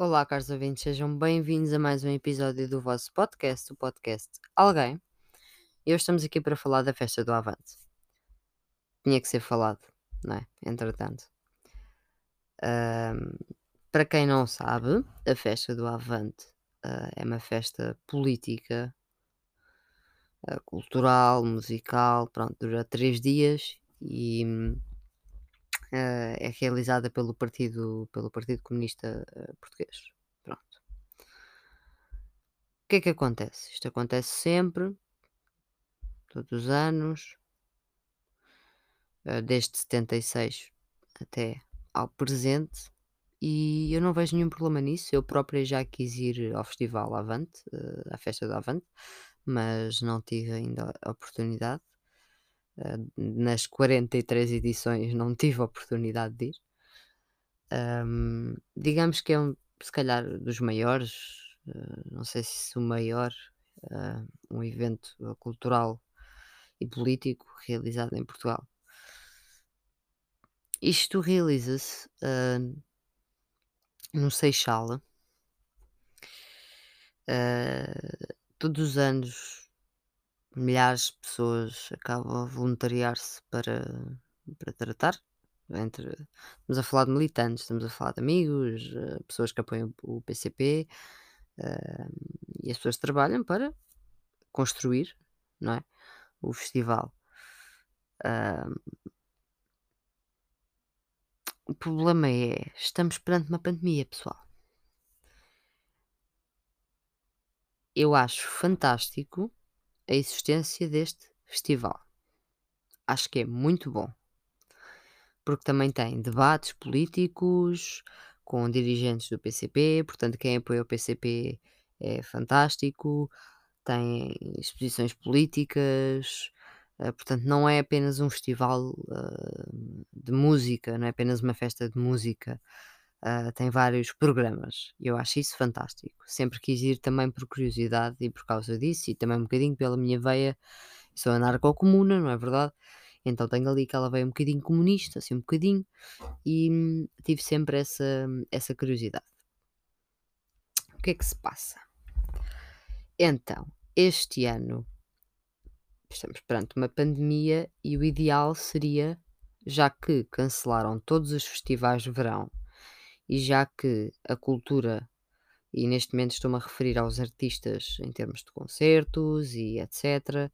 Olá, caros ouvintes, sejam bem-vindos a mais um episódio do vosso podcast, o podcast Alguém. E hoje estamos aqui para falar da festa do Avante. Tinha que ser falado, não é? Entretanto. Ahm, para quem não sabe, a festa do Avante ah, é uma festa política, ah, cultural, musical, pronto, dura três dias e hum, ah, é realizada pelo Partido, pelo Partido Comunista ah, Português. Pronto. O que é que acontece? Isto acontece sempre, todos os anos, ah, desde 76 até ao presente, e eu não vejo nenhum problema nisso. Eu própria já quis ir ao Festival Avante, à festa do Avante, mas não tive ainda a oportunidade. Ah, nas 43 edições não tive a oportunidade de ir. Ahm, digamos que é um, se calhar dos maiores, ah, não sei se o maior, ah, um evento cultural e político realizado em Portugal. Isto realiza-se ah, no Seixal. Ah, todos os anos milhares de pessoas acabam a voluntariar-se para, para tratar. Entre, estamos a falar de militantes, estamos a falar de amigos, ah, pessoas que apoiam o PCP, ah, e as pessoas trabalham para construir, não é? O festival. Ah, o problema é, estamos perante uma pandemia, pessoal. Eu acho fantástico a existência deste festival. Acho que é muito bom. Porque também tem debates políticos com dirigentes do PCP, portanto, quem apoia o PCP é fantástico. Tem exposições políticas, ah, portanto, não é apenas um festival ah, de música, não é apenas uma festa de música. Ah, tem vários programas eu acho isso fantástico. Sempre quis ir também por curiosidade e por causa disso, e também um bocadinho pela minha veia. Sou anarco-comuna, não é verdade? Então tenho ali aquela veia um bocadinho comunista, assim um bocadinho, e hum, tive sempre essa, essa curiosidade. O que é que se passa? Então, este ano estamos perante uma pandemia e o ideal seria, já que cancelaram todos os festivais de verão e já que a cultura, e neste momento estou-me a referir aos artistas em termos de concertos e etc.,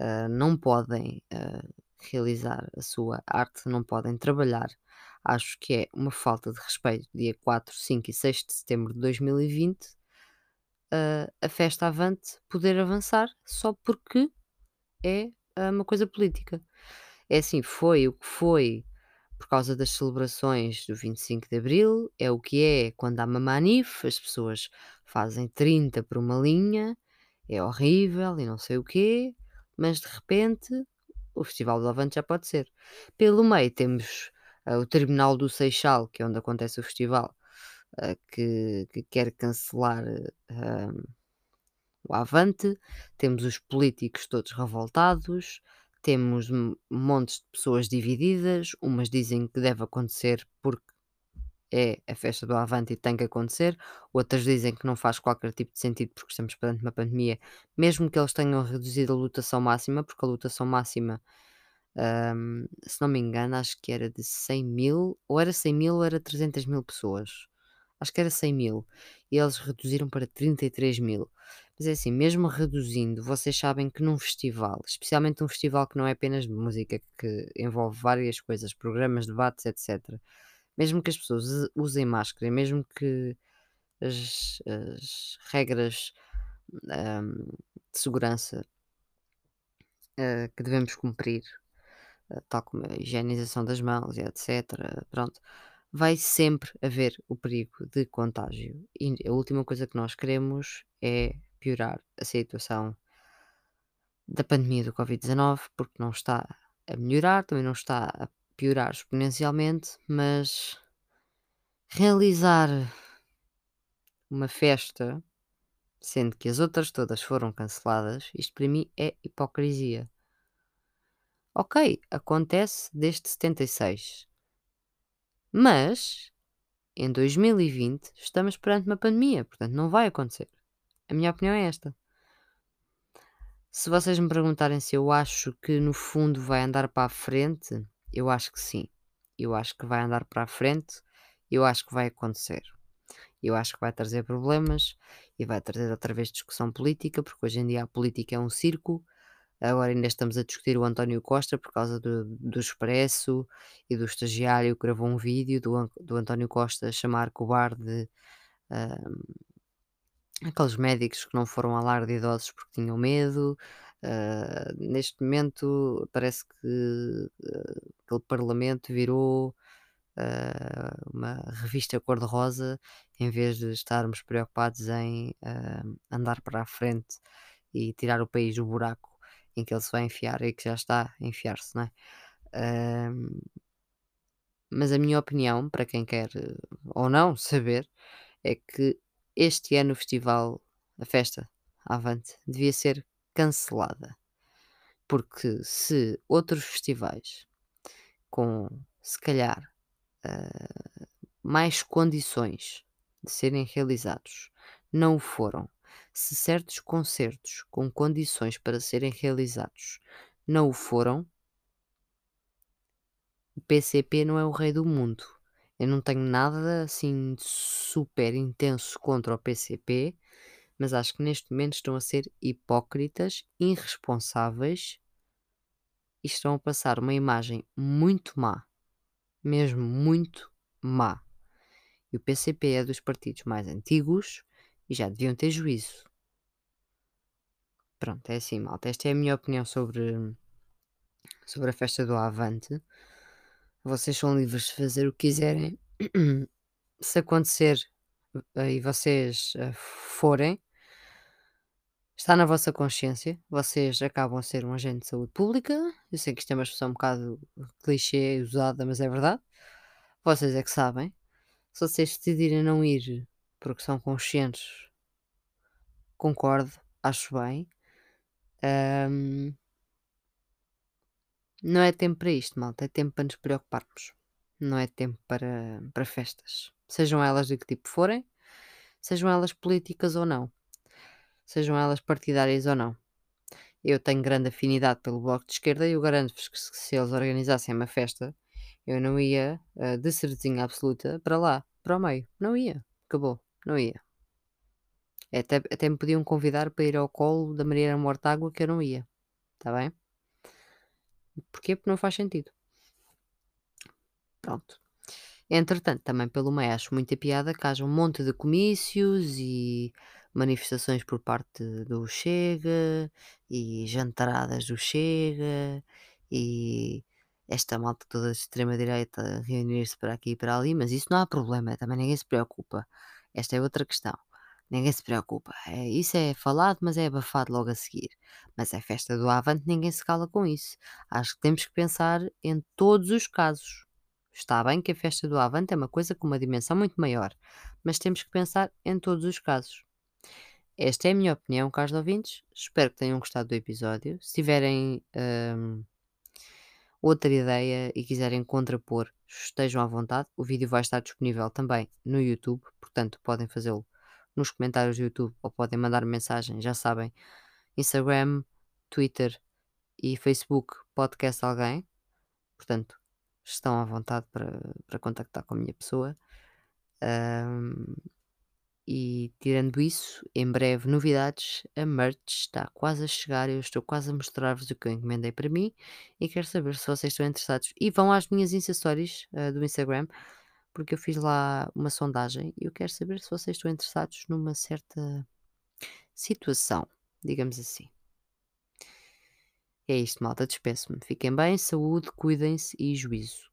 ah, não podem ah, realizar a sua arte, não podem trabalhar. Acho que é uma falta de respeito, dia 4, 5 e 6 de setembro de 2020, ah, a festa avante poder avançar só porque é uma coisa política. É assim, foi o que foi por causa das celebrações do 25 de Abril, é o que é quando há uma manif, as pessoas fazem 30 por uma linha, é horrível e não sei o quê, mas de repente o Festival do Avante já pode ser. Pelo meio temos ah, o Tribunal do Seixal, que é onde acontece o festival, ah, que, que quer cancelar ah, o Avante, temos os políticos todos revoltados, temos montes de pessoas divididas, umas dizem que deve acontecer porque é a festa do Avante e tem que acontecer, outras dizem que não faz qualquer tipo de sentido porque estamos perante uma pandemia, mesmo que eles tenham reduzido a lotação máxima, porque a lotação máxima, ahm, se não me engano, acho que era de 100 mil, ou era 100 mil ou era 300 mil pessoas. Acho que era 100 mil. E eles reduziram para 33 mil. Mas é assim, mesmo reduzindo, vocês sabem que num festival, especialmente um festival que não é apenas música, que envolve várias coisas, programas, debates, etc. Mesmo que as pessoas use- usem máscara, mesmo que as, as regras ahm, de segurança ah, que devemos cumprir, ah, tal como a higienização das mãos etc. Pronto, vai sempre haver o perigo de contágio. E a última coisa que nós queremos é piorar a situação da pandemia do Covid-19, porque não está a melhorar, também não está a piorar exponencialmente, mas realizar uma festa, sendo que as outras todas foram canceladas, isto para mim é hipocrisia. Ok, acontece desde 76. Mas em 2020 estamos perante uma pandemia, portanto não vai acontecer. A minha opinião é esta. Se vocês me perguntarem se eu acho que no fundo vai andar para a frente, eu acho que sim. Eu acho que vai andar para a frente, eu acho que vai acontecer. Eu acho que vai trazer problemas e vai trazer outra vez discussão política, porque hoje em dia a política é um circo. Agora ainda estamos a discutir o António Costa por causa do, do Expresso e do estagiário que gravou um vídeo do, do António Costa chamar cobarde uh, aqueles médicos que não foram ao lar de idosos porque tinham medo. Uh, neste momento parece que uh, aquele parlamento virou uh, uma revista cor-de-rosa em vez de estarmos preocupados em andar para a frente e tirar o país do buraco em que ele se vai enfiar e que já está a enfiar-se, não é? mas a minha opinião, para quem quer ou não saber, é que este ano o festival, a festa Avante, devia ser cancelada. Porque se outros festivais com, se calhar, uh, mais condições de serem realizados não o foram, se certos concertos com condições para serem realizados não o foram, o PCP não é o rei do mundo. Eu não tenho nada assim super intenso contra o PCP, mas acho que neste momento estão a ser hipócritas, irresponsáveis e estão a passar uma imagem muito má, mesmo muito má. E o PCP é dos partidos mais antigos e já deviam ter juízo. Pronto, é assim, malta. Esta é a minha opinião sobre, sobre a festa do Avante. Vocês são livres de fazer o que quiserem. Se acontecer eh, e vocês uh, forem, está na vossa consciência. Vocês acabam a ser um agente de saúde pública. Eu sei que isto é uma expressão um bocado clichê, usada, mas é verdade. Vocês é que sabem. Se vocês decidirem não ir porque são conscientes, concordo, acho bem. Um, não é tempo para isto, malta. É tempo para nos preocuparmos. Não é tempo para, para festas. Sejam elas de que tipo forem, sejam elas políticas ou não, sejam elas partidárias ou não. Eu tenho grande afinidade pelo Bloco de Esquerda e eu garanto-vos que se eles organizassem uma festa, eu não ia uh, de certeza absoluta para lá, para o meio. Não ia. Acabou. Não ia. Até, até me podiam convidar para ir ao colo da Mariana Mortágua que eu não ia. Está bem? Porquê? Porque não faz sentido. Pronto. Entretanto, também pelo meio acho muita piada que haja um monte de comícios e manifestações por parte do Chega e jantaradas do Chega e esta malta toda de extrema-direita reunir-se para aqui e para ali, mas isso não há problema, também ninguém se preocupa. Esta é outra questão. Ninguém se preocupa. É, isso é falado, mas é abafado logo a seguir. Mas é festa do Avante, ninguém se cala com isso. Acho que temos que pensar em todos os casos. Está bem que a festa do Avante é uma coisa com uma dimensão muito maior, mas temos que pensar em todos os casos. Esta é a minha opinião, caros ouvintes. Espero que tenham gostado do episódio. Se tiverem hum, outra ideia e quiserem contrapor, estejam à vontade. O vídeo vai estar disponível também no YouTube, portanto podem fazê-lo nos comentários do YouTube ou podem mandar mensagem, já sabem. Instagram, Twitter e Facebook podcast alguém. Portanto, estão à vontade para, para contactar com a minha pessoa. Um, e tirando isso, em breve novidades, a merch está quase a chegar, eu estou quase a mostrar-vos o que eu encomendei para mim e quero saber se vocês estão interessados. E vão às minhas Insta Stories uh, do Instagram porque eu fiz lá uma sondagem e eu quero saber se vocês estão interessados numa certa situação, digamos assim. É isto, malta. Despeço-me. Fiquem bem, saúde, cuidem-se e juízo.